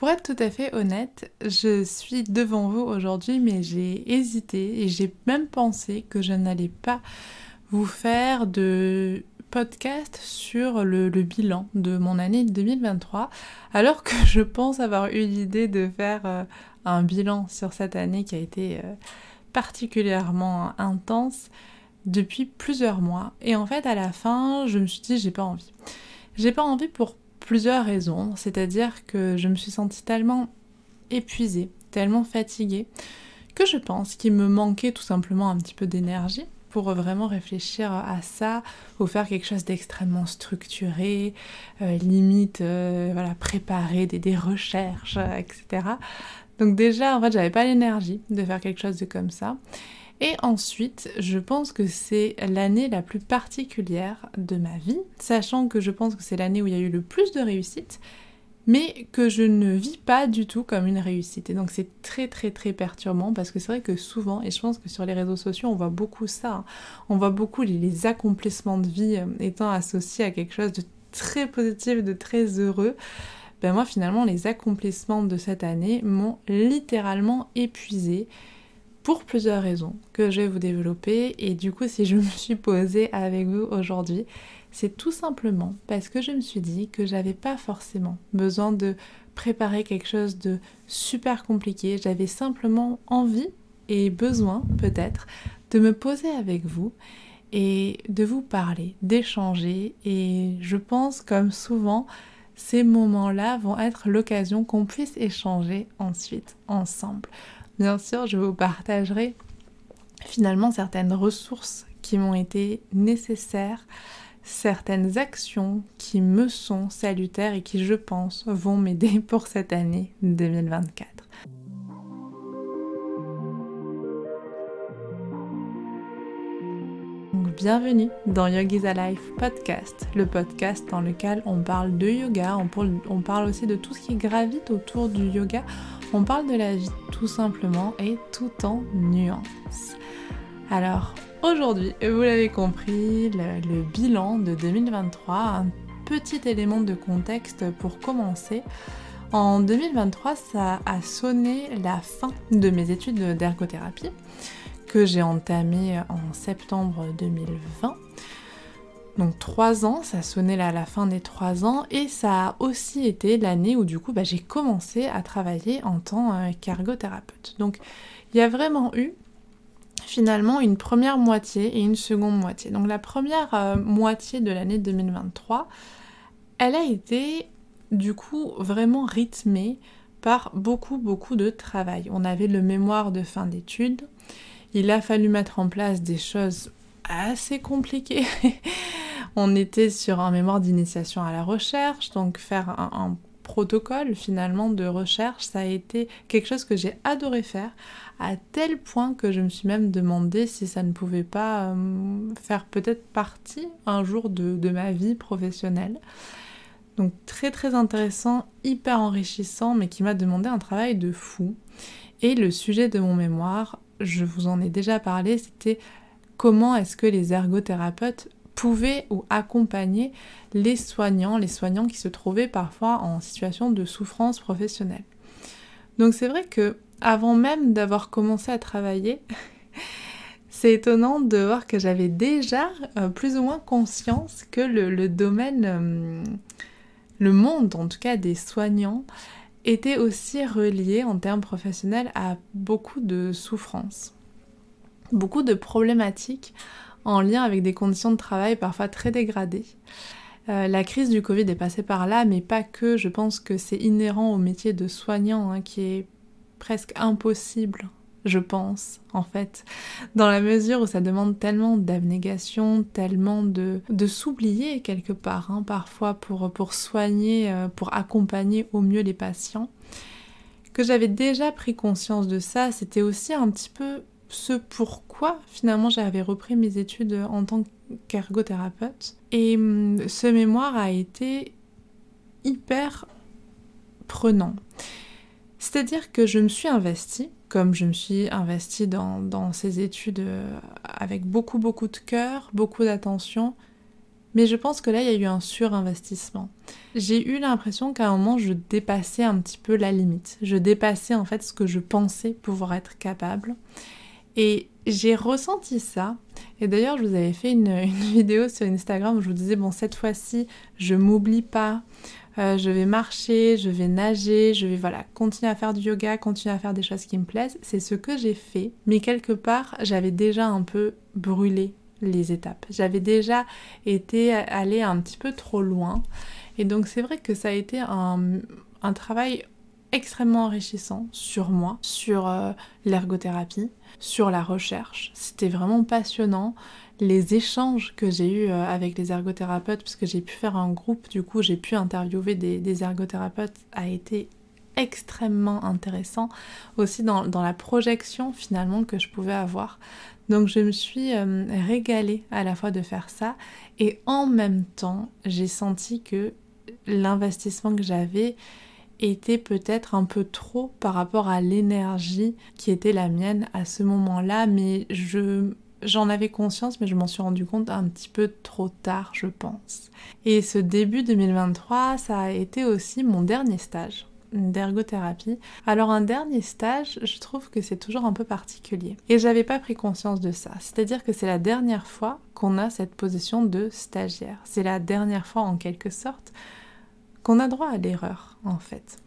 Pour être tout à fait honnête, je suis devant vous aujourd'hui, mais j'ai hésité et j'ai même pensé que je n'allais pas vous faire de podcast sur le, bilan de mon année 2023, alors que je pense avoir eu l'idée de faire euh, un bilan sur cette année qui a été euh, particulièrement intense depuis plusieurs mois. Et en fait, à la fin, je me suis dit, j'ai pas envie. J'ai pas envie pour plusieurs raisons, c'est-à-dire que je me suis sentie tellement épuisée, tellement fatiguée, que je pense qu'il me manquait tout simplement un petit peu d'énergie pour vraiment réfléchir à ça, ou faire quelque chose d'extrêmement structuré, euh, limite euh, voilà, préparer des, des recherches, etc. Donc déjà, en fait, j'avais pas l'énergie de faire quelque chose de comme ça. Et ensuite, je pense que c'est l'année la plus particulière de ma vie, sachant que je pense que c'est l'année où il y a eu le plus de réussite, mais que je ne vis pas du tout comme une réussite. Et donc c'est très très très perturbant parce que c'est vrai que souvent, et je pense que sur les réseaux sociaux, on voit beaucoup ça, hein, on voit beaucoup les, accomplissements de vie euh, étant associés à quelque chose de très positif, de très heureux. Ben moi finalement, les accomplissements de cette année m'ont littéralement épuisé pour plusieurs raisons que je vais vous développer. Et du coup, si je me suis posée avec vous aujourd'hui, c'est tout simplement parce que je me suis dit que j'avais pas forcément besoin de préparer quelque chose de super compliqué. J'avais simplement envie et besoin peut-être de me poser avec vous et de vous parler, d'échanger. Et je pense comme souvent, ces moments-là vont être l'occasion qu'on puisse échanger ensuite ensemble. Bien sûr, je vous partagerai finalement certaines ressources qui m'ont été nécessaires, certaines actions qui me sont salutaires et qui, je pense, vont m'aider pour cette année 2024. bienvenue dans Yogi's Alive podcast, le podcast dans lequel on parle de yoga, on parle aussi de tout ce qui gravite autour du yoga on parle de la vie tout simplement et tout en nuances. Alors aujourd'hui, vous l'avez compris, le, bilan de 2023, un petit élément de contexte pour commencer. En 2023, ça a sonné la fin de mes études d'ergothérapie que j'ai entamées en septembre 2020. Donc trois ans, ça sonnait là à la fin des trois ans et ça a aussi été l'année où du coup bah, j'ai commencé à travailler en tant euh, qu'ergothérapeute. Donc il y a vraiment eu finalement une première moitié et une seconde moitié. Donc la première euh, moitié de l'année 2023, elle a été du coup vraiment rythmée par beaucoup beaucoup de travail. On avait le mémoire de fin d'études, il a fallu mettre en place des choses assez compliquées On était sur un mémoire d'initiation à la recherche, donc faire un, protocole finalement de recherche, ça a été quelque chose que j'ai adoré faire, à tel point que je me suis même demandé si ça ne pouvait pas euh, faire peut-être partie un jour de ma vie professionnelle. Donc très très intéressant, hyper enrichissant, mais qui m'a demandé un travail de fou. Et le sujet de mon mémoire, je vous en ai déjà parlé, c'était comment est-ce que les ergothérapeutes pouvait ou accompagner les soignants, les soignants qui se trouvaient parfois en situation de souffrance professionnelle. Donc c'est vrai que avant même d'avoir commencé à travailler, c'est étonnant de voir que j'avais déjà euh, plus ou moins conscience que le, domaine, euh, le monde en tout cas des soignants, était aussi relié en termes professionnels à beaucoup de souffrances, beaucoup de problématiques en lien avec des conditions de travail parfois très dégradées. Euh, la crise du Covid est passée par là, mais pas que. Je pense que c'est inhérent au métier de soignant hein, qui est presque impossible, je pense, en fait, dans la mesure où ça demande tellement d'abnégation, tellement de, de s'oublier quelque part, hein, parfois pour, pour soigner, euh, pour accompagner au mieux les patients, que j'avais déjà pris conscience de ça. C'était aussi un petit peu ce pourquoi finalement j'avais repris mes études en tant qu'ergothérapeute. Et hum, ce mémoire a été hyper prenant. C'est-à-dire que je me suis investie, comme je me suis investie dans, ces études euh, avec beaucoup beaucoup de cœur, beaucoup d'attention, Mais je pense que là, il y a eu un surinvestissement. J'ai eu l'impression qu'à un moment, je dépassais un petit peu la limite. Je dépassais en fait ce que je pensais pouvoir être capable. Et j'ai ressenti ça. Et d'ailleurs, je vous avais fait une, vidéo sur Instagram où je vous disais, bon, cette fois-ci, je m'oublie pas. Euh, je vais marcher, je vais nager, je vais voilà, continuer à faire du yoga, continuer à faire des choses qui me plaisent. C'est ce que j'ai fait. Mais quelque part, j'avais déjà un peu brûlé les étapes. J'avais déjà été allée un petit peu trop loin. Et donc c'est vrai que ça a été un, un travail extrêmement enrichissant sur moi, sur euh, l'ergothérapie, sur la recherche. C'était vraiment passionnant. Les échanges que j'ai eus euh, avec les ergothérapeutes, puisque j'ai pu faire un groupe, du coup j'ai pu interviewer des, ergothérapeutes, a été extrêmement intéressant. Aussi dans, dans, la projection finalement que je pouvais avoir. Donc je me suis euh, régalée à la fois de faire ça et en même temps j'ai senti que l'investissement que j'avais était peut-être un peu trop par rapport à l'énergie qui était la mienne à ce moment-là, mais je j'en avais conscience, mais je m'en suis rendu compte un petit peu trop tard, je pense. Et ce début 2023, ça a été aussi mon dernier stage d'ergothérapie. Alors un dernier stage, je trouve que c'est toujours un peu particulier. Et j'avais pas pris conscience de ça. C'est-à-dire que c'est la dernière fois qu'on a cette position de stagiaire. C'est la dernière fois en quelque sorte qu'on a droit à l'erreur en fait.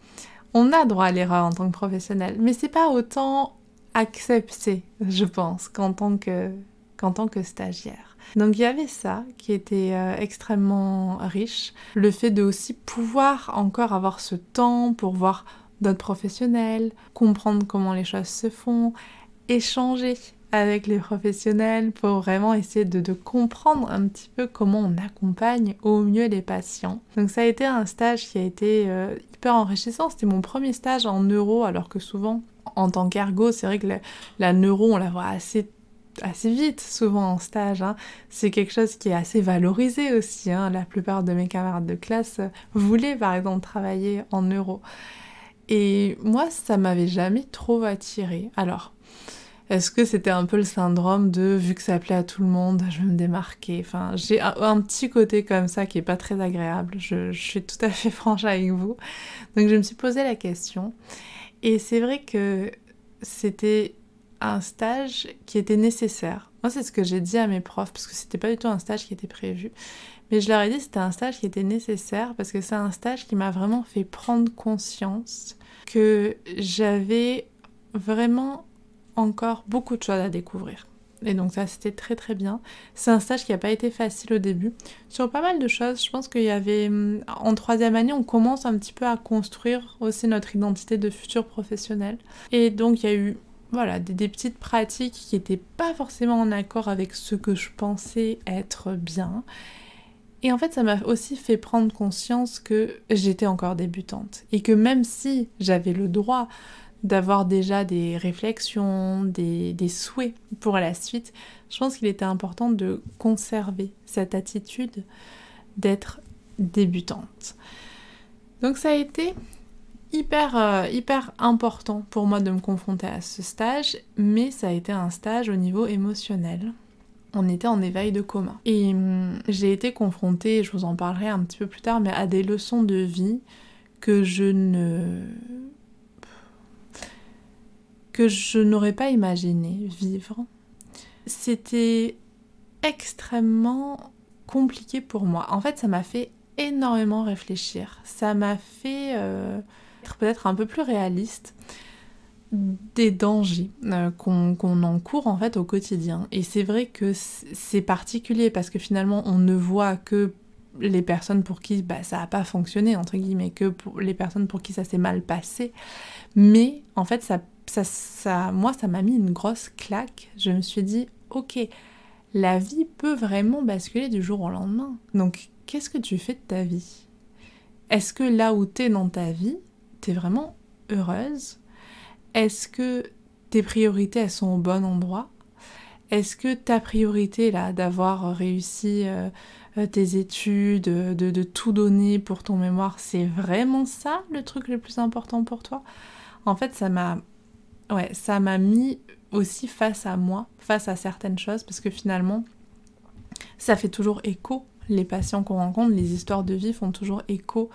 On a droit à l'erreur en tant que professionnel, mais c'est pas autant accepté, je pense, qu'en tant que, tant que stagiaire. Donc il y avait ça qui était euh, extrêmement riche, le fait de aussi pouvoir encore avoir ce temps pour voir d'autres professionnels, comprendre comment les choses se font, échanger avec les professionnels pour vraiment essayer de, comprendre un petit peu comment on accompagne au mieux les patients. Donc ça a été un stage qui a été euh, hyper enrichissant. C'était mon premier stage en neuro alors que souvent en tant qu'ergo, c'est vrai que la, neuro on la voit assez assez vite souvent en stage. Hein. C'est quelque chose qui est assez valorisé aussi. Hein. La plupart de mes camarades de classe voulaient par exemple travailler en neuro. Et moi, ça m'avait jamais trop attiré. Alors, est-ce que c'était un peu le syndrome de vu que ça plaît à tout le monde, je vais me démarquer? Enfin, j'ai un, petit côté comme ça qui est pas très agréable. Je, suis tout à fait franche avec vous. Donc je me suis posé la question. Et c'est vrai que c'était un stage qui était nécessaire. Moi, c'est ce que j'ai dit à mes profs, parce que c'était pas du tout un stage qui était prévu. Mais je leur ai dit c'était un stage qui était nécessaire, parce que c'est un stage qui m'a vraiment fait prendre conscience que j'avais vraiment encore beaucoup de choses à découvrir. Et donc ça c'était très très bien. C'est un stage qui n'a pas été facile au début. Sur pas mal de choses, je pense qu'il y avait... Hum, en troisième année, on commence un petit peu à construire aussi notre identité de futur professionnel. Et donc il y a eu voilà, des, petites pratiques qui n'étaient pas forcément en accord avec ce que je pensais être bien. Et en fait, ça m'a aussi fait prendre conscience que j'étais encore débutante. Et que même si j'avais le droit d'avoir déjà des réflexions, des, souhaits pour la suite, je pense qu'il était important de conserver cette attitude d'être débutante. Donc ça a été hyper, euh, hyper important pour moi de me confronter à ce stage, mais ça a été un stage au niveau émotionnel. On était en éveil de coma. Et hum, j'ai été confrontée, je vous en parlerai un petit peu plus tard, mais à des leçons de vie que je ne que je n'aurais pas imaginé vivre. C'était extrêmement compliqué pour moi. En fait, ça m'a fait énormément réfléchir. Ça m'a fait euh, être peut-être un peu plus réaliste des dangers euh, qu'on encourt en fait au quotidien. Et c'est vrai que c'est particulier parce que finalement on ne voit que les personnes pour qui bah, ça n'a pas fonctionné, entre guillemets, que les personnes pour qui ça s'est mal passé. Mais en fait, ça ça, moi, ça m'a mis une grosse claque. Je me suis dit, ok, la vie peut vraiment basculer du jour au lendemain. Donc, qu'est-ce que tu fais de ta vie? Est-ce que là où tu es dans ta vie, tu es vraiment heureuse? Est-ce que tes priorités, elles sont au bon endroit? Est-ce que ta priorité, là, d'avoir réussi euh, euh, tes études, de, de tout donner pour ton mémoire, c'est vraiment ça le truc le plus important pour toi? En fait, ça m'a ouais, ça m'a mis aussi face à moi, face à certaines choses, parce que finalement, ça fait toujours écho les patients qu'on rencontre, les histoires de vie font toujours écho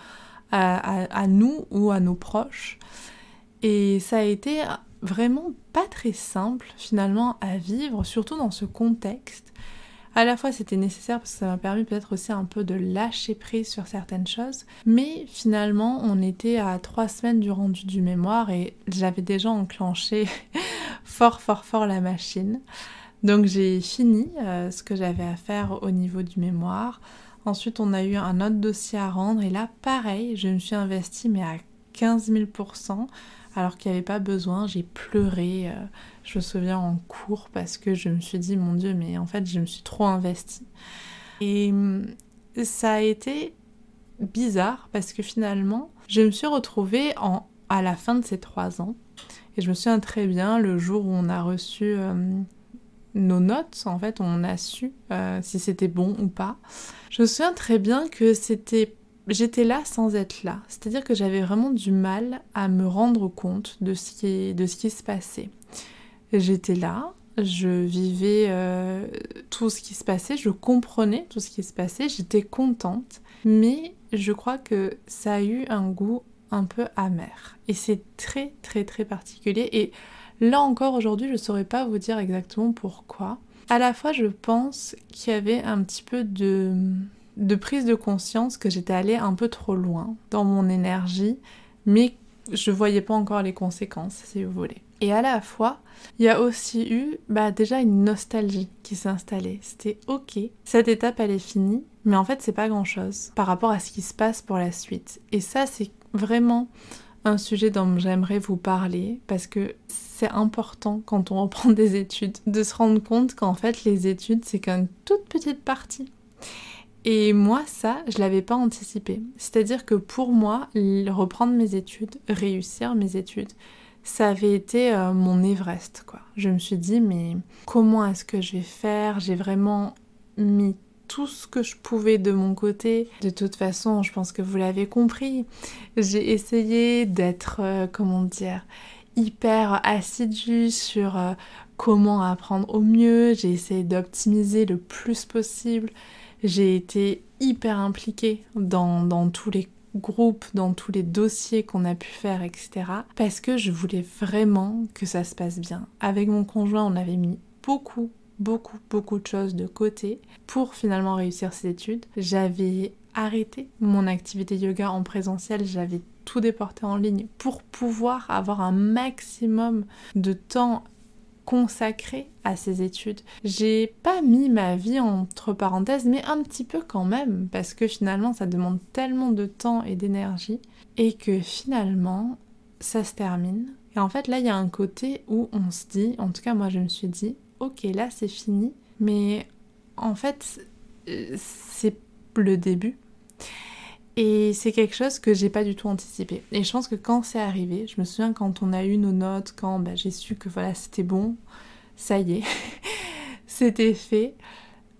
à, nous ou à nos proches. Et ça a été vraiment pas très simple finalement à vivre, surtout dans ce contexte. À la fois c'était nécessaire parce que ça m'a permis peut-être aussi un peu de lâcher prise sur certaines choses, mais finalement on était à trois semaines du rendu du mémoire et j'avais déjà enclenché fort fort fort la machine. Donc j'ai fini euh, ce que j'avais à faire au niveau du mémoire. Ensuite, on a eu un autre dossier à rendre et là, pareil, je me suis investie mais à 15 000 alors qu'il n'y avait pas besoin. J'ai pleuré, euh, je me souviens en cours parce que je me suis dit, mon Dieu, mais en fait, je me suis trop investie. Et hum, ça a été bizarre parce que finalement, je me suis retrouvée en, à la fin de ces trois ans. Et je me souviens très bien le jour où on a reçu hum, nos notes, en fait, on a su euh, si c'était bon ou pas. Je me souviens très bien que c'était j'étais là sans être là. C'est-à-dire que j'avais vraiment du mal à me rendre compte de ce qui, se passait. J'étais là, je vivais euh, tout ce qui se passait, je comprenais tout ce qui se passait, j'étais contente, mais je crois que ça a eu un goût un peu amer. Et c'est très très très particulier. Et là encore aujourd'hui, je ne saurais pas vous dire exactement pourquoi. À la fois, je pense qu'il y avait un petit peu de de prise de conscience que j'étais allée un peu trop loin dans mon énergie, mais je voyais pas encore les conséquences, si vous voulez. Et à la fois, il y a aussi eu bah, déjà une nostalgie qui s'est installée. C'était ok, cette étape elle est finie, mais en fait c'est pas grand chose par rapport à ce qui se passe pour la suite. Et ça c'est vraiment un sujet dont j'aimerais vous parler parce que c'est important quand on reprend des études de se rendre compte qu'en fait les études c'est qu'une toute petite partie et moi, ça, je l'avais pas anticipé. C'est-à-dire que pour moi, reprendre mes études, réussir mes études, ça avait été euh, mon Everest. Je me suis dit, mais comment est-ce que je vais faire? J'ai vraiment mis tout ce que je pouvais de mon côté. De toute façon, je pense que vous l'avez compris. J'ai essayé d'être, euh, comment dire, hyper assidue sur euh, comment apprendre au mieux. J'ai essayé d'optimiser le plus possible. J'ai été hyper impliquée dans, tous les groupes, dans tous les dossiers qu'on a pu faire, etc. Parce que je voulais vraiment que ça se passe bien. Avec mon conjoint, on avait mis beaucoup, beaucoup, beaucoup de choses de côté pour finalement réussir ces études. J'avais arrêté mon activité yoga en présentiel, j'avais tout déporté en ligne pour pouvoir avoir un maximum de temps consacrée à ces études. J'ai pas mis ma vie entre parenthèses, mais un petit peu quand même, parce que finalement ça demande tellement de temps et d'énergie, et que finalement ça se termine. Et en fait là il y a un côté où on se dit, en tout cas moi je me suis dit, ok là c'est fini, mais en fait euh, c'est le début. Et c'est quelque chose que j'ai pas du tout anticipé. Et je pense que quand c'est arrivé, je me souviens quand on a eu nos notes, quand bah, j'ai su que voilà c'était bon, ça y est, c'était fait.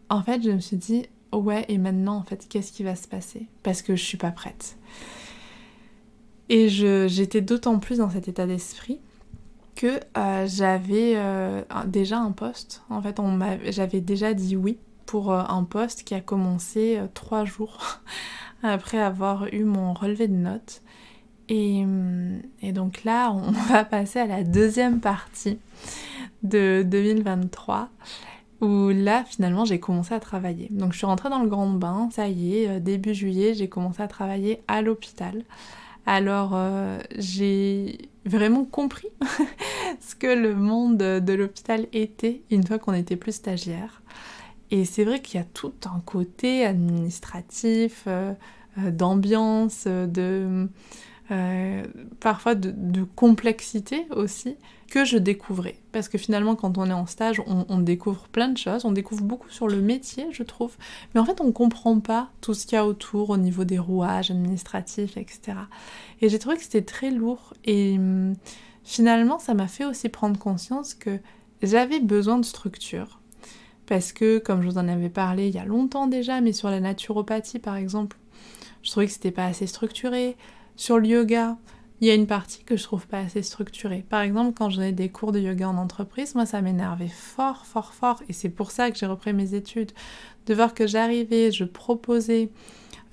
En fait, je me suis dit ouais et maintenant en fait qu'est-ce qui va se passer? Parce que je suis pas prête. Et j'étais d'autant plus dans cet état d'esprit que euh, j'avais euh, déjà un poste. En fait, j'avais déjà dit oui pour euh, un poste qui a commencé trois jours après avoir eu mon relevé de notes. Et, hum, donc là, on va passer à la deuxième partie de 2023 où là finalement j'ai commencé à travailler. Donc je suis rentrée dans le grand bain, ça y est, euh, début juillet j'ai commencé à travailler à l'hôpital. Alors euh, j'ai vraiment compris ce que le monde de l'hôpital était une fois qu'on était plus stagiaire. Et c'est vrai qu'il y a tout un côté administratif, euh, euh, d'ambiance, de euh, parfois de, complexité aussi que je découvrais. Parce que finalement, quand on est en stage, on, découvre plein de choses, on découvre beaucoup sur le métier, je trouve, mais en fait, on comprend pas tout ce qu'il y a autour au niveau des rouages administratifs, etc. Et j'ai trouvé que c'était très lourd et hum, finalement, ça m'a fait aussi prendre conscience que j'avais besoin de structure parce que, comme je vous en avais parlé il y a longtemps déjà, mais sur la naturopathie par exemple, je trouvais que c'était pas assez structuré. Sur le yoga, il y a une partie que je trouve pas assez structurée. Par exemple, quand j'avais des cours de yoga en entreprise, moi ça m'énervait fort, fort, fort. Et c'est pour ça que j'ai repris mes études. De voir que j'arrivais, je proposais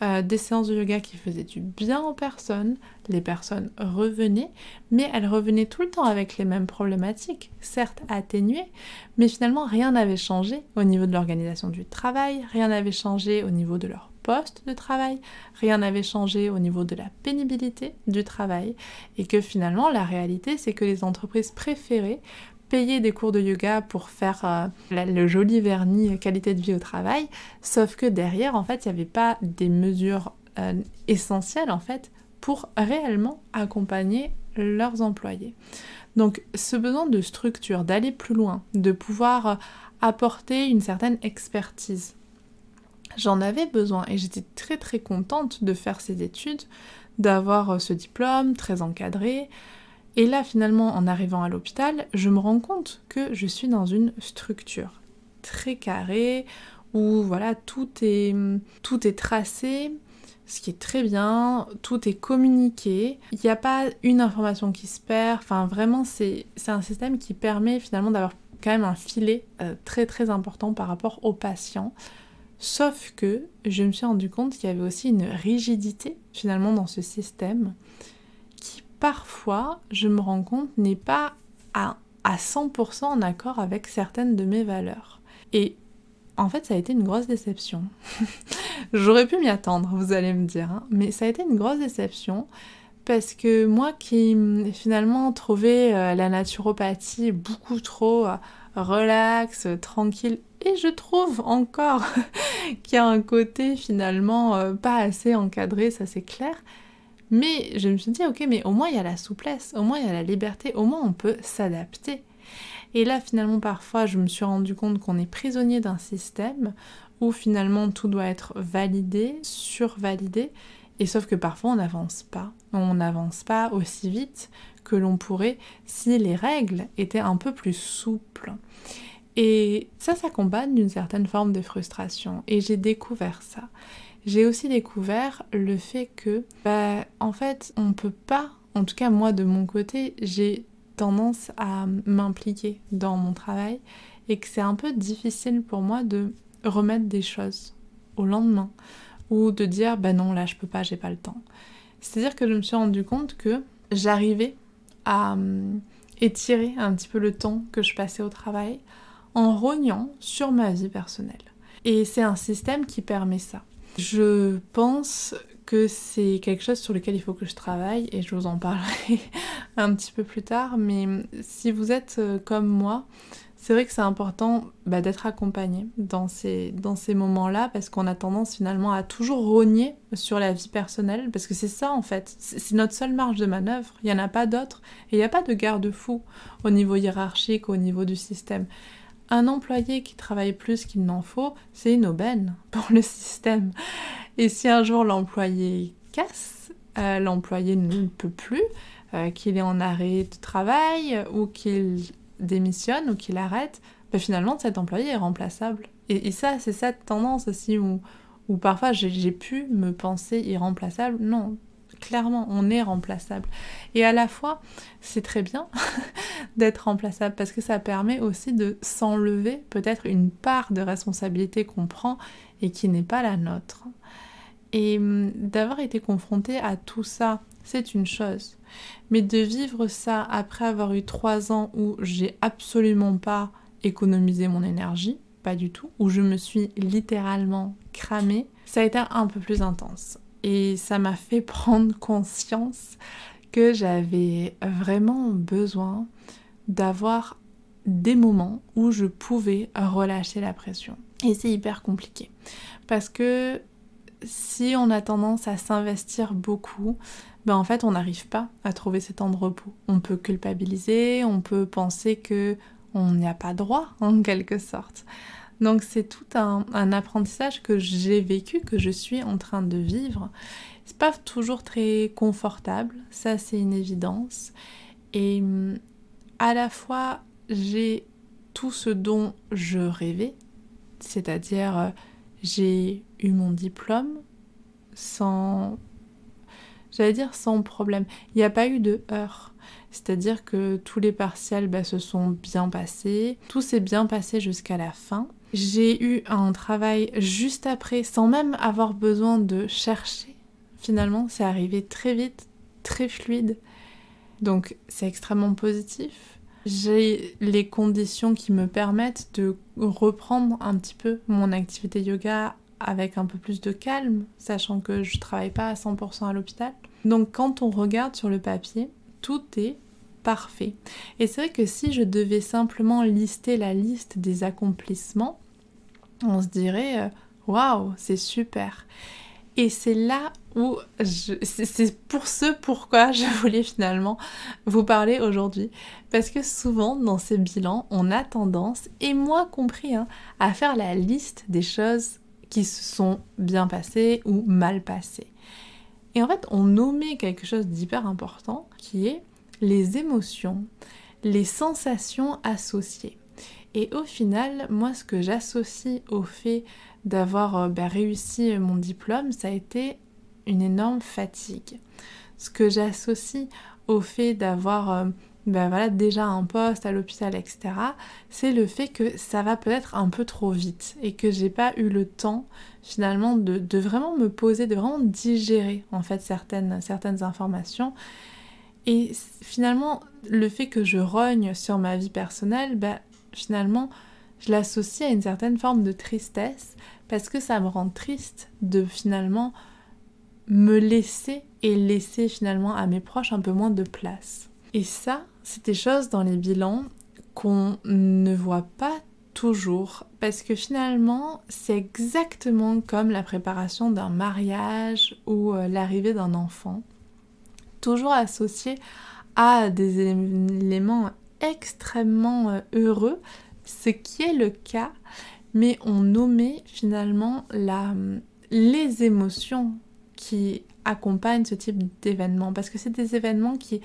euh, des séances de yoga qui faisaient du bien aux personnes. Les personnes revenaient, mais elles revenaient tout le temps avec les mêmes problématiques, certes atténuées, mais finalement rien n'avait changé au niveau de l'organisation du travail, rien n'avait changé au niveau de leur poste de travail, rien n'avait changé au niveau de la pénibilité du travail, et que finalement la réalité c'est que les entreprises préféraient payer des cours de yoga pour faire euh, le joli vernis qualité de vie au travail, sauf que derrière, en fait, il n'y avait pas des mesures euh, essentielles, en fait, pour réellement accompagner leurs employés. Donc, ce besoin de structure, d'aller plus loin, de pouvoir euh, apporter une certaine expertise, j'en avais besoin et j'étais très très contente de faire ces études, d'avoir ce diplôme très encadré, et là, finalement, en arrivant à l'hôpital, je me rends compte que je suis dans une structure très carrée, où voilà, tout est, tout est tracé, ce qui est très bien, tout est communiqué, il n'y a pas une information qui se perd, enfin vraiment c'est un système qui permet finalement d'avoir quand même un filet euh, très très important par rapport aux patients. Sauf que je me suis rendu compte qu'il y avait aussi une rigidité finalement dans ce système parfois, je me rends compte, n'est pas à, 100% en accord avec certaines de mes valeurs. Et en fait, ça a été une grosse déception. J'aurais pu m'y attendre, vous allez me dire, hein. mais ça a été une grosse déception parce que moi qui finalement trouvais euh, la naturopathie beaucoup trop euh, relax, tranquille, et je trouve encore qu'il y a un côté finalement euh, pas assez encadré, ça c'est clair, mais je me suis dit, ok, mais au moins il y a la souplesse, au moins il y a la liberté, au moins on peut s'adapter. Et là, finalement, parfois, je me suis rendu compte qu'on est prisonnier d'un système où finalement tout doit être validé, survalidé, et sauf que parfois on n'avance pas. On n'avance pas aussi vite que l'on pourrait si les règles étaient un peu plus souples. Et ça s'accompagne d'une certaine forme de frustration. Et j'ai découvert ça j'ai aussi découvert le fait que, bah, en fait, on peut pas, en tout cas moi de mon côté, j'ai tendance à m'impliquer dans mon travail et que c'est un peu difficile pour moi de remettre des choses au lendemain ou de dire bah non là je peux pas j'ai pas le temps. C'est à dire que je me suis rendu compte que j'arrivais à hum, étirer un petit peu le temps que je passais au travail en rognant sur ma vie personnelle. Et c'est un système qui permet ça je pense que c'est quelque chose sur lequel il faut que je travaille et je vous en parlerai un petit peu plus tard. Mais si vous êtes euh, comme moi, c'est vrai que c'est important bah, d'être accompagné dans ces, dans ces moments-là parce qu'on a tendance finalement à toujours rogner sur la vie personnelle parce que c'est ça en fait, c'est notre seule marge de manœuvre, il n'y en a pas d'autre et il n'y a pas de garde-fou au niveau hiérarchique, au niveau du système. Un employé qui travaille plus qu'il n'en faut, c'est une aubaine pour le système. Et si un jour l'employé casse, euh, l'employé ne peut plus, euh, qu'il est en arrêt de travail ou qu'il démissionne ou qu'il arrête, ben finalement cet employé est remplaçable. Et, ça, c'est cette tendance aussi où, où parfois j'ai pu me penser irremplaçable. Non, clairement, on est remplaçable. Et à la fois, c'est très bien d'être remplaçable parce que ça permet aussi de s'enlever peut-être une part de responsabilité qu'on prend et qui n'est pas la nôtre. Et hum, d'avoir été confronté à tout ça, c'est une chose. Mais de vivre ça après avoir eu trois ans où j'ai absolument pas économisé mon énergie, pas du tout, où je me suis littéralement cramée, ça a été un peu plus intense. Et ça m'a fait prendre conscience que j'avais vraiment besoin d'avoir des moments où je pouvais relâcher la pression. Et c'est hyper compliqué. Parce que si on a tendance à s'investir beaucoup, ben en fait on n'arrive pas à trouver ces temps de repos. On peut culpabiliser, on peut penser que on n'y a pas droit en quelque sorte. Donc c'est tout un, apprentissage que j'ai vécu, que je suis en train de vivre. C'est pas toujours très confortable, ça c'est une évidence. Et à la fois j'ai tout ce dont je rêvais, c'est-à-dire j'ai eu mon diplôme sans j'allais dire sans problème. Il n'y a pas eu de heurts. C'est-à-dire que tous les partiels bah, se sont bien passés, tout s'est bien passé jusqu'à la fin. J'ai eu un travail juste après, sans même avoir besoin de chercher. Finalement, c'est arrivé très vite, très fluide. Donc c'est extrêmement positif. J'ai les conditions qui me permettent de reprendre un petit peu mon activité yoga avec un peu plus de calme, sachant que je travaille pas à 100% à l'hôpital. Donc quand on regarde sur le papier, tout est parfait. Et c'est vrai que si je devais simplement lister la liste des accomplissements, on se dirait euh, waouh, c'est super. Et c'est là où c'est pour ce pourquoi je voulais finalement vous parler aujourd'hui. Parce que souvent dans ces bilans, on a tendance, et moi compris, hein, à faire la liste des choses qui se sont bien passées ou mal passées. Et en fait, on omet quelque chose d'hyper important qui est les émotions, les sensations associées. Et au final, moi, ce que j'associe au fait d'avoir euh, ben, réussi mon diplôme, ça a été une énorme fatigue. Ce que j'associe au fait d'avoir euh, ben déjà un poste à l'hôpital, etc., c'est le fait que ça va peut-être un peu trop vite et que j'ai pas eu le temps finalement de, vraiment me poser, de vraiment digérer en fait certaines, certaines informations. Et finalement, le fait que je rogne sur ma vie personnelle, ben, finalement, je l'associe à une certaine forme de tristesse parce que ça me rend triste de finalement me laisser et laisser finalement à mes proches un peu moins de place. Et ça, c'est des choses dans les bilans qu'on ne voit pas toujours parce que finalement c'est exactement comme la préparation d'un mariage ou euh, l'arrivée d'un enfant, toujours associé à des éléments extrêmement euh, heureux, ce qui est le cas, mais on nommait finalement la, les émotions qui accompagnent ce type d'événement, parce que c'est des événements qui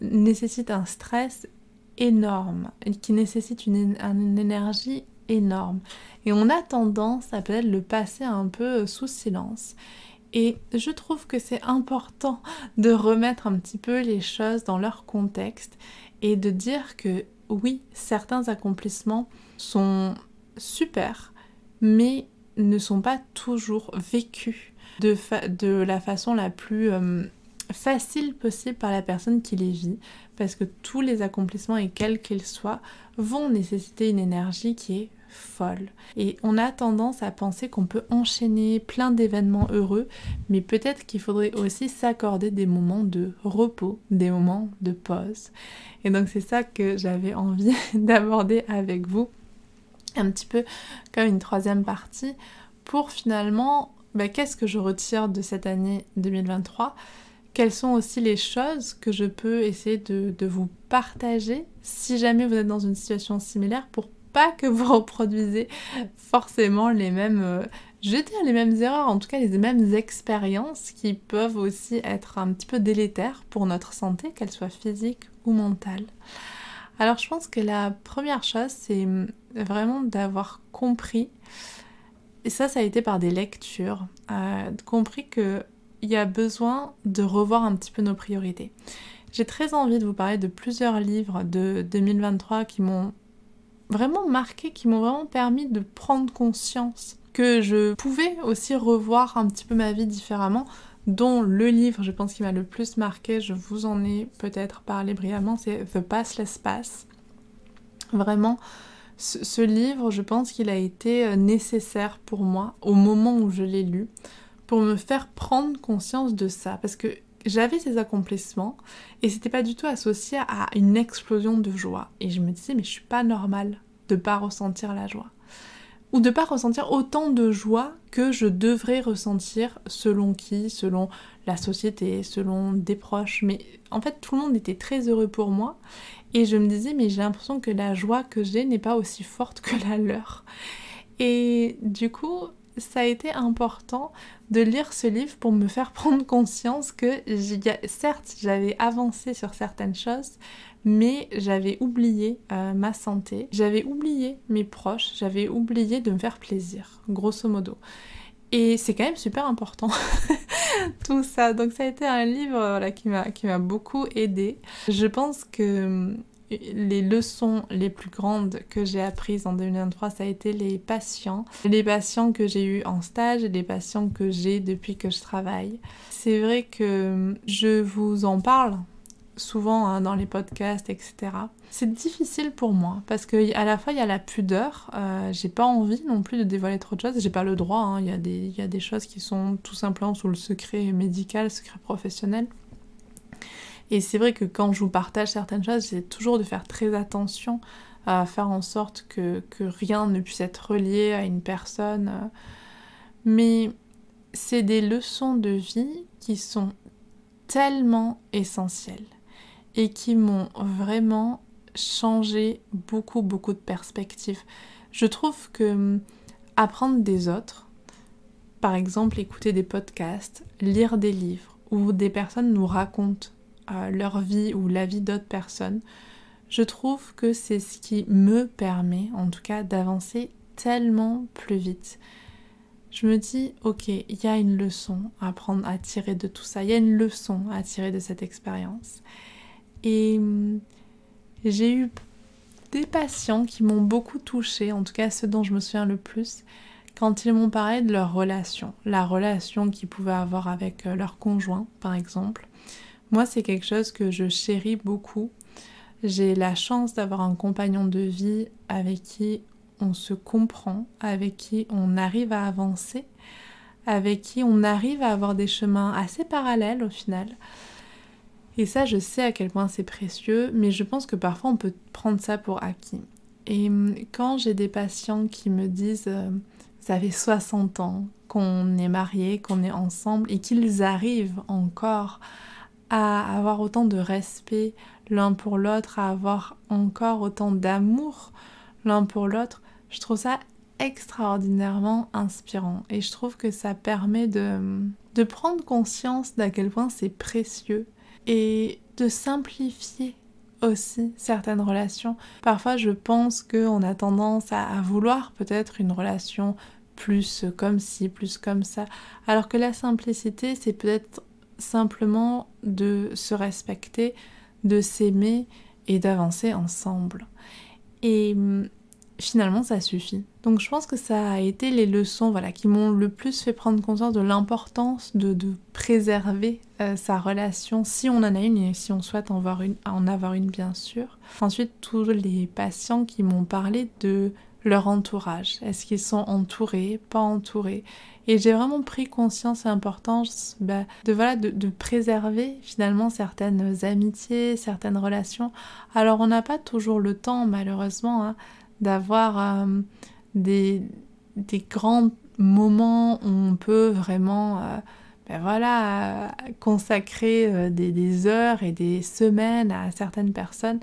nécessitent un stress énorme, qui nécessitent une, une énergie énorme. Et on a tendance à peut-être le passer un peu sous silence. Et je trouve que c'est important de remettre un petit peu les choses dans leur contexte et de dire que oui, certains accomplissements sont super, mais ne sont pas toujours vécus de, la façon la plus euh, facile possible par la personne qui les vit, parce que tous les accomplissements, et quels qu'ils soient, vont nécessiter une énergie qui est folle. Et on a tendance à penser qu'on peut enchaîner plein d'événements heureux, mais peut-être qu'il faudrait aussi s'accorder des moments de repos, des moments de pause. Et donc c'est ça que j'avais envie d'aborder avec vous, un petit peu comme une troisième partie, pour finalement, bah, qu'est-ce que je retire de cette année 2023 quelles sont aussi les choses que je peux essayer de, de, vous partager si jamais vous êtes dans une situation similaire pour pas que vous reproduisez forcément les mêmes, euh, les mêmes erreurs, en tout cas les mêmes expériences qui peuvent aussi être un petit peu délétères pour notre santé, qu'elle soit physique ou mentale. Alors je pense que la première chose, c'est hum, vraiment d'avoir compris, et ça ça a été par des lectures, euh, compris qu'il y a besoin de revoir un petit peu nos priorités. J'ai très envie de vous parler de plusieurs livres de 2023 qui m'ont vraiment marqué, qui m'ont vraiment permis de prendre conscience que je pouvais aussi revoir un petit peu ma vie différemment, dont le livre, je pense, qui m'a le plus marqué, je vous en ai peut-être parlé brièvement, c'est The Passless Pass. Vraiment, ce, ce livre, je pense qu'il a été euh, nécessaire pour moi au moment où je l'ai lu, pour me faire prendre conscience de ça, parce que j'avais ces accomplissements et c'était pas du tout associé à une explosion de joie. Et je me disais, mais je suis pas normale de pas ressentir la joie. Ou de pas ressentir autant de joie que je devrais ressentir selon qui, selon la société, selon des proches. Mais en fait, tout le monde était très heureux pour moi. Et je me disais, mais j'ai l'impression que la joie que j'ai n'est pas aussi forte que la leur. Et du coup, ça a été important de lire ce livre pour me faire prendre conscience que certes j'avais avancé sur certaines choses, mais j'avais oublié euh, ma santé, j'avais oublié mes proches, j'avais oublié de me faire plaisir, grosso modo. Et c'est quand même super important, tout ça. Donc ça a été un livre qui m'a beaucoup aidé. Je pense que les leçons les plus grandes que j'ai apprises en 2023, ça a été les patients. Les patients que j'ai eus en stage et les patients que j'ai depuis que je travaille. C'est vrai que je vous en parle souvent hein, dans les podcasts, etc. C'est difficile pour moi parce que à la fois il y a la pudeur, euh, j'ai pas envie non plus de dévoiler trop de choses, j'ai pas le droit, hein. il y, y a des choses qui sont tout simplement sous le secret médical, secret professionnel. Et c'est vrai que quand je vous partage certaines choses, j'essaie toujours de faire très attention à faire en sorte que, que rien ne puisse être relié à une personne. Mais c'est des leçons de vie qui sont tellement essentielles et qui m'ont vraiment changé beaucoup, beaucoup de perspectives. Je trouve que hum, apprendre des autres, par exemple écouter des podcasts, lire des livres, où des personnes nous racontent leur vie ou la vie d'autres personnes, je trouve que c'est ce qui me permet, en tout cas, d'avancer tellement plus vite. Je me dis, ok, il y a une leçon à prendre, à tirer de tout ça, il y a une leçon à tirer de cette expérience. Et hum, j'ai eu des patients qui m'ont beaucoup touchée, en tout cas ceux dont je me souviens le plus, quand ils m'ont parlé de leur relation, la relation qu'ils pouvaient avoir avec euh, leur conjoint, par exemple, moi, c'est quelque chose que je chéris beaucoup. J'ai la chance d'avoir un compagnon de vie avec qui on se comprend, avec qui on arrive à avancer, avec qui on arrive à avoir des chemins assez parallèles au final. Et ça, je sais à quel point c'est précieux, mais je pense que parfois on peut prendre ça pour acquis. Et hum, quand j'ai des patients qui me disent euh, ça fait 60 ans qu'on est mariés, qu'on est ensemble et qu'ils arrivent encore à avoir autant de respect l'un pour l'autre, à avoir encore autant d'amour l'un pour l'autre, je trouve ça extraordinairement inspirant et je trouve que ça permet de, de prendre conscience d'à quel point c'est précieux et de simplifier aussi certaines relations. Parfois je pense qu'on a tendance à, à vouloir peut-être une relation plus comme ci, plus comme ça, alors que la simplicité c'est peut-être simplement de se respecter, de s'aimer et d'avancer ensemble. Et hum, finalement, ça suffit. Donc je pense que ça a été les leçons voilà, qui m'ont le plus fait prendre conscience de l'importance de, préserver euh, sa relation, si on en a une et si on souhaite en avoir une, en avoir une bien sûr. Ensuite, tous les patients qui m'ont parlé de leur entourage. Est-ce qu'ils sont entourés, pas entourés? Et j'ai vraiment pris conscience et importance bah, de, voilà, de, préserver finalement certaines amitiés, certaines relations. Alors on n'a pas toujours le temps malheureusement hein, d'avoir euh, des, des, grands moments où on peut vraiment... Ben voilà, consacrer euh, des, heures et des semaines à certaines personnes.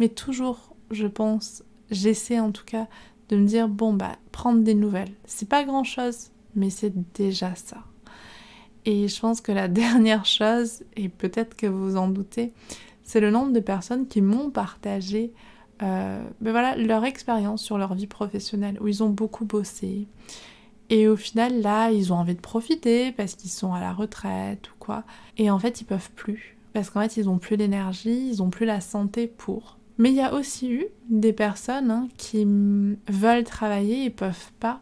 Mais toujours, je pense, j'essaie en tout cas de me dire, bon, bah, prendre des nouvelles. C'est pas grand chose, mais c'est déjà ça. Et je pense que la dernière chose, et peut-être que vous en doutez, c'est le nombre de personnes qui m'ont partagé euh, ben voilà, leur expérience sur leur vie professionnelle, où ils ont beaucoup bossé. Et au final, là, ils ont envie de profiter parce qu'ils sont à la retraite ou quoi. Et en fait, ils peuvent plus. Parce qu'en fait, ils ont plus l'énergie, ils ont plus la santé pour. Mais il y a aussi eu des personnes hein, qui veulent travailler et peuvent pas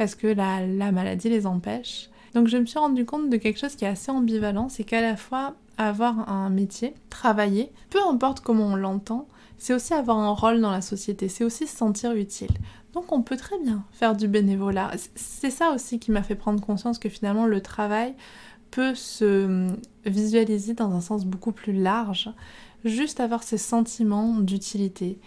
parce que la, maladie les empêche. Donc je me suis rendu compte de quelque chose qui est assez ambivalent, c'est qu'à la fois avoir un métier, travailler, peu importe comment on l'entend, c'est aussi avoir un rôle dans la société, c'est aussi se sentir utile. Donc on peut très bien faire du bénévolat. C'est ça aussi qui m'a fait prendre conscience que finalement le travail peut se visualiser dans un sens beaucoup plus large, juste avoir ces sentiments d'utilité,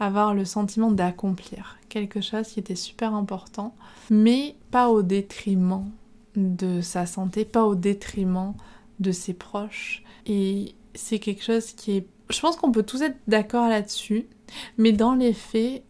avoir le sentiment d'accomplir quelque chose qui était super important, mais pas au détriment de sa santé, pas au détriment de ses proches. Et c'est quelque chose qui est... Je pense qu'on peut tous être d'accord là-dessus, mais dans les faits,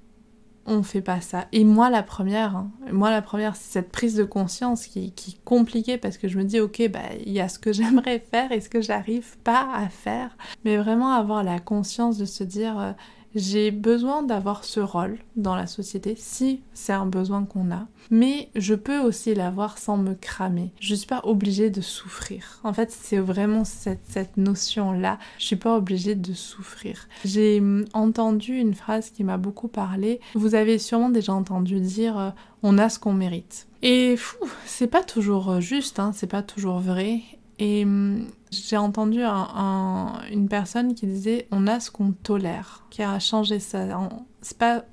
on fait pas ça. Et moi la première, hein, moi la première, c'est cette prise de conscience qui, qui, est compliquée parce que je me dis ok bah il y a ce que j'aimerais faire et ce que j'arrive pas à faire, mais vraiment avoir la conscience de se dire euh, j'ai besoin d'avoir ce rôle dans la société si c'est un besoin qu'on a. Mais je peux aussi l'avoir sans me cramer. Je suis pas obligée de souffrir. En fait, c'est vraiment cette, cette notion-là. Je suis pas obligée de souffrir. J'ai hum, entendu une phrase qui m'a beaucoup parlé. Vous avez sûrement déjà entendu dire euh, on a ce qu'on mérite. Et fou, c'est pas toujours euh, juste, hein, c'est pas toujours vrai. Et hum, j'ai entendu une personne qui disait on a ce qu'on tolère, qui a changé ça.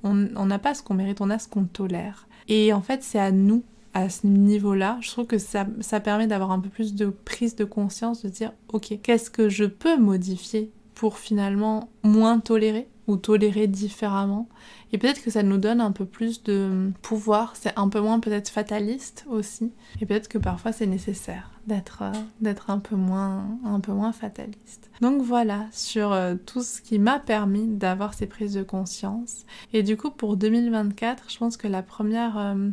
on n'a pas ce qu'on mérite, on a ce qu'on tolère. Et en fait, c'est à nous, à ce niveau-là, je trouve que ça, ça permet d'avoir un peu plus de prise de conscience, de dire ok, qu'est-ce que je peux modifier pour finalement moins tolérer ou tolérer différemment? Et peut-être que ça nous donne un peu plus de pouvoir, c'est un peu moins peut-être fataliste aussi. Et peut-être que parfois c'est nécessaire d'être euh, d'être un peu moins un peu moins fataliste. Donc voilà sur euh, tout ce qui m'a permis d'avoir ces prises de conscience. Et du coup pour 2024, je pense que la première euh,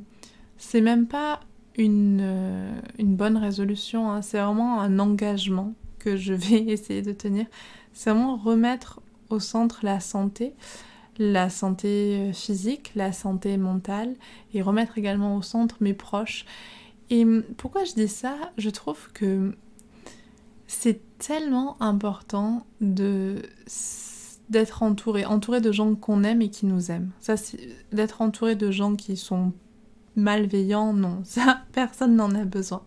c'est même pas une, une bonne résolution, hein. c'est vraiment un engagement que je vais essayer de tenir. C'est vraiment remettre au centre la santé, la santé euh, physique, la santé mentale, et remettre également au centre mes proches. Et hum, pourquoi je dis ça? Je trouve que c'est tellement important de d'être entouré, entouré de gens qu'on aime et qui nous aiment. Ça, d'être entouré de gens qui sont malveillants, non, ça, personne n'en a besoin.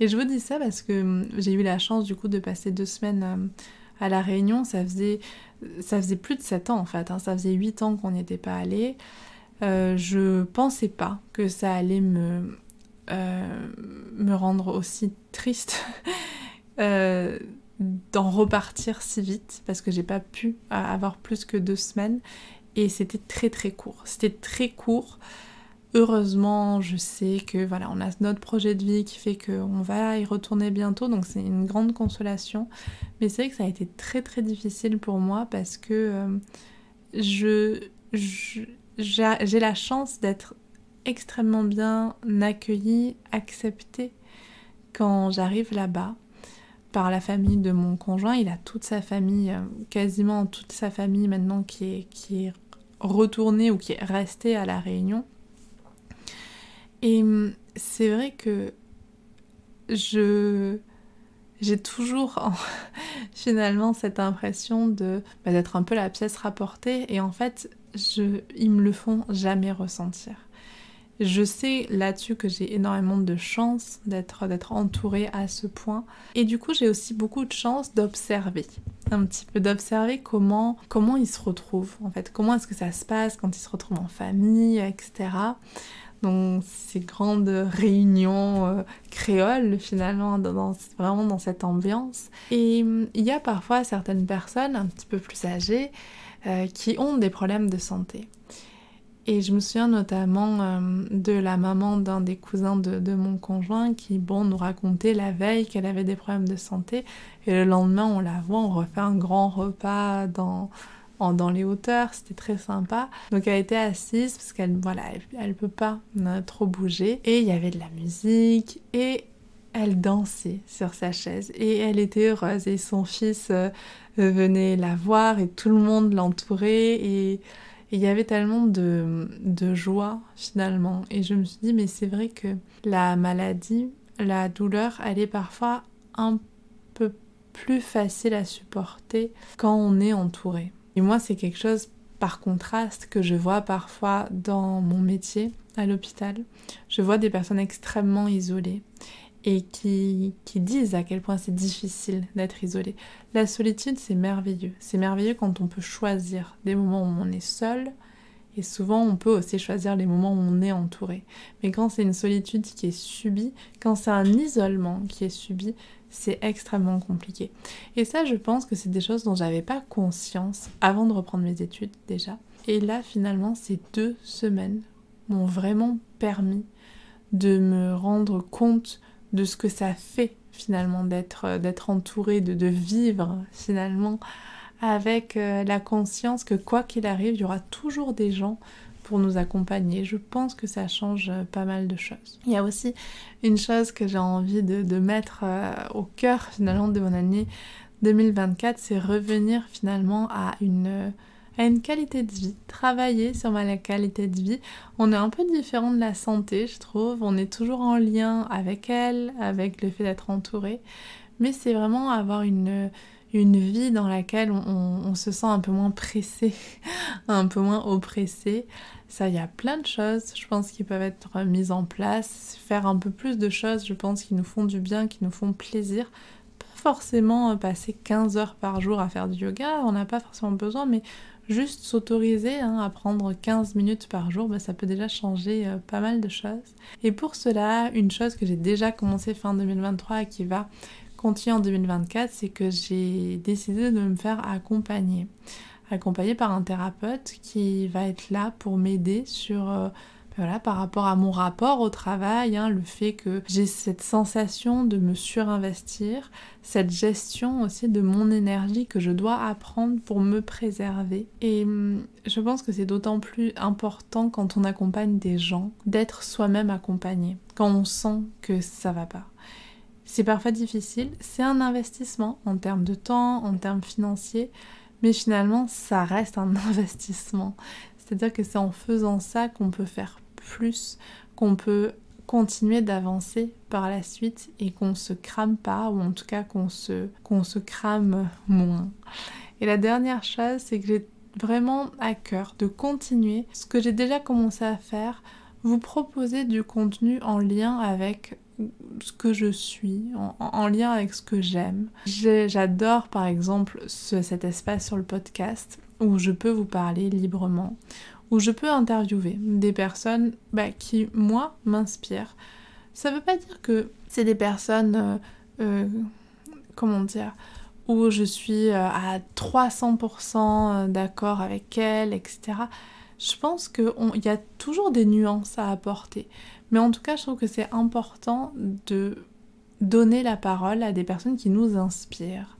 Et je vous dis ça parce que hum, j'ai eu la chance du coup de passer deux semaines hum, à La Réunion, ça faisait, ça faisait plus de 7 ans en fait, hein. ça faisait 8 ans qu'on n'y était pas allé. Euh, je pensais pas que ça allait me, euh, me rendre aussi triste euh, d'en repartir si vite parce que j'ai pas pu avoir plus que deux semaines et c'était très très court. C'était très court. Heureusement, je sais que voilà, on a notre projet de vie qui fait qu'on va y retourner bientôt, donc c'est une grande consolation. Mais c'est vrai que ça a été très très difficile pour moi parce que euh, je, j'ai la chance d'être extrêmement bien accueillie, acceptée quand j'arrive là-bas par la famille de mon conjoint. Il a toute sa famille, euh, quasiment toute sa famille maintenant qui est, qui est retournée ou qui est restée à la Réunion. Et hum, c'est vrai que je j'ai toujours finalement cette impression de bah, d'être un peu la pièce rapportée. Et en fait je, ils me le font jamais ressentir. Je sais là-dessus que j'ai énormément de chance d'être d'être entourée à ce point. Et du coup j'ai aussi beaucoup de chance d'observer un petit peu d'observer comment comment ils se retrouvent en fait. Comment est-ce que ça se passe quand ils se retrouvent en famille etc donc ces grandes réunions euh, créoles finalement, vraiment dans cette ambiance. Et hum, il y a parfois certaines personnes un petit peu plus âgées euh, qui ont des problèmes de santé. Et je me souviens notamment euh, de la maman d'un des cousins de, de, mon conjoint qui, bon, nous racontait la veille qu'elle avait des problèmes de santé. Et le lendemain, on la voit, on refait un grand repas dans, dans les hauteurs, c'était très sympa. Donc elle était assise parce qu'elle voilà, elle, peut pas euh, trop bouger et il y avait de la musique et elle dansait sur sa chaise et elle était heureuse et son fils euh, venait la voir et tout le monde l'entourait et il y avait tellement de joie finalement et je me suis dit mais c'est vrai que la maladie, la douleur, elle est parfois un peu plus facile à supporter quand on est entouré. Et moi, c'est quelque chose, par contraste, que je vois parfois dans mon métier à l'hôpital. Je vois des personnes extrêmement isolées et qui, disent à quel point c'est difficile d'être isolé. La solitude, c'est merveilleux. C'est merveilleux quand on peut choisir des moments où on est seul. Et souvent, on peut aussi choisir les moments où on est entouré. Mais quand c'est une solitude qui est subie, quand c'est un isolement qui est subi, c'est extrêmement compliqué. Et ça, je pense que c'est des choses dont j'avais pas conscience avant de reprendre mes études déjà. Et là, finalement, ces deux semaines m'ont vraiment permis de me rendre compte de ce que ça fait finalement d'être d'être entouré, de, de vivre finalement avec euh, la conscience que quoi qu'il arrive, il y aura toujours des gens pour nous accompagner. Je pense que ça change euh, pas mal de choses. Il y a aussi une chose que j'ai envie de, mettre euh, au cœur finalement de mon année 2024, c'est revenir finalement à une, à une qualité de vie, travailler sur ma qualité de vie. On est un peu différent de la santé, je trouve. On est toujours en lien avec elle, avec le fait d'être entouré. Mais c'est vraiment avoir une, une vie dans laquelle on, se sent un peu moins pressé, un peu moins oppressé. Ça, il y a plein de choses, je pense, qui peuvent être mises en place. Faire un peu plus de choses, je pense, qui nous font du bien, qui nous font plaisir forcément passer 15 heures par jour à faire du yoga, on n'a pas forcément besoin, mais juste s'autoriser hein, à prendre 15 minutes par jour, bah, ça peut déjà changer euh, pas mal de choses. Et pour cela, une chose que j'ai déjà commencé fin 2023 et qui va continuer en 2024, c'est que j'ai décidé de me faire accompagner. Accompagner par un thérapeute qui va être là pour m'aider sur... Euh, voilà, par rapport à mon rapport au travail, hein, le fait que j'ai cette sensation de me surinvestir, cette gestion aussi de mon énergie que je dois apprendre pour me préserver. Et hum, je pense que c'est d'autant plus important quand on accompagne des gens d'être soi-même accompagné, quand on sent que ça va pas. C'est parfois difficile, c'est un investissement en termes de temps, en termes financiers, mais finalement ça reste un investissement. C'est-à-dire que c'est en faisant ça qu'on peut faire plus, qu'on peut continuer d'avancer par la suite et qu'on se crame pas, ou en tout cas qu'on se, qu'on se crame moins. Et la dernière chose, c'est que j'ai vraiment à cœur de continuer ce que j'ai déjà commencé à faire, vous proposer du contenu en lien avec ce que je suis, en, lien avec ce que j'aime. J'adore par exemple cet espace sur le podcast où je peux vous parler librement, où je peux interviewer des personnes bah, qui, moi, m'inspirent. Ça veut pas dire que c'est des personnes, euh, euh, comment dire, où je suis euh, à 300% d'accord avec elles, etc. Je pense qu'il y a toujours des nuances à apporter. Mais en tout cas, je trouve que c'est important de donner la parole à des personnes qui nous inspirent.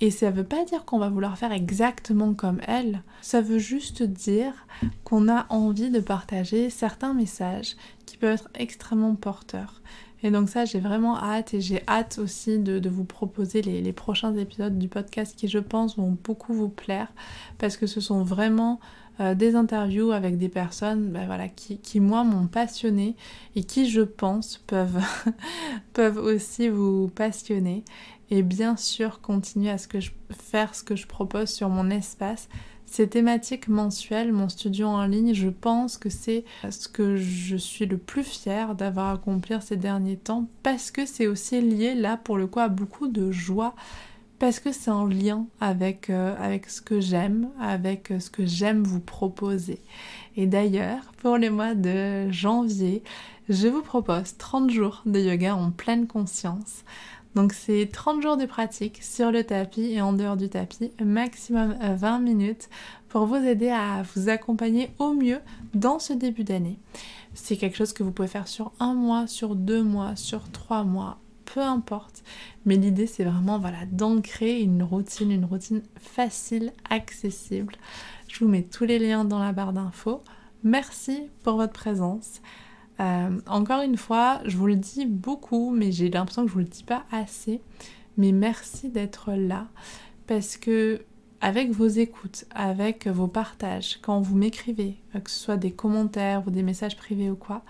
Et ça ne veut pas dire qu'on va vouloir faire exactement comme elle, ça veut juste dire qu'on a envie de partager certains messages qui peuvent être extrêmement porteurs. Et donc ça, j'ai vraiment hâte et j'ai hâte aussi de, vous proposer les, prochains épisodes du podcast qui, je pense, vont beaucoup vous plaire parce que ce sont vraiment euh, des interviews avec des personnes ben voilà, qui, qui moi, m'ont passionné et qui, je pense, peuvent, peuvent aussi vous passionner et bien sûr continuer à ce que je, faire ce que je propose sur mon espace. Ces thématiques mensuelles, mon studio en ligne, je pense que c'est ce que je suis le plus fière d'avoir accompli ces derniers temps parce que c'est aussi lié là pour le coup à beaucoup de joie parce que c'est en lien avec, euh, avec ce que j'aime, avec ce que j'aime vous proposer. Et d'ailleurs, pour le mois de janvier, je vous propose 30 jours de yoga en pleine conscience. Donc c'est 30 jours de pratique sur le tapis et en dehors du tapis, maximum 20 minutes pour vous aider à vous accompagner au mieux dans ce début d'année. C'est quelque chose que vous pouvez faire sur un mois, sur deux mois, sur trois mois, peu importe. Mais l'idée c'est vraiment voilà, d'ancrer une routine, une routine facile, accessible. Je vous mets tous les liens dans la barre d'infos. Merci pour votre présence. Euh, encore une fois, je vous le dis beaucoup, mais j'ai l'impression que je vous le dis pas assez. Mais merci d'être là parce que avec vos écoutes, avec vos partages, quand vous m'écrivez, que ce soit des commentaires ou des messages privés ou quoi,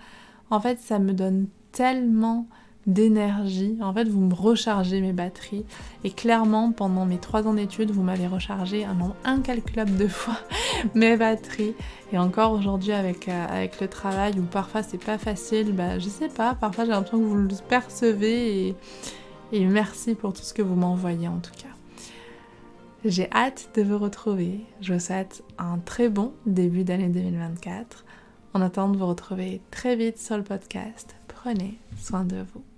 en fait, ça me donne tellement d'énergie. En fait, vous me rechargez mes batteries. Et clairement, pendant mes trois ans d'études, vous m'avez rechargé un nombre incalculable de fois mes batteries. Et encore aujourd'hui, avec, euh, avec le travail, où parfois c'est pas facile, bah, je sais pas, parfois j'ai l'impression que vous le percevez. Et, et merci pour tout ce que vous m'envoyez en tout cas. J'ai hâte de vous retrouver. Je vous souhaite un très bon début d'année 2024. En attendant de vous retrouver très vite sur le podcast, prenez soin de vous.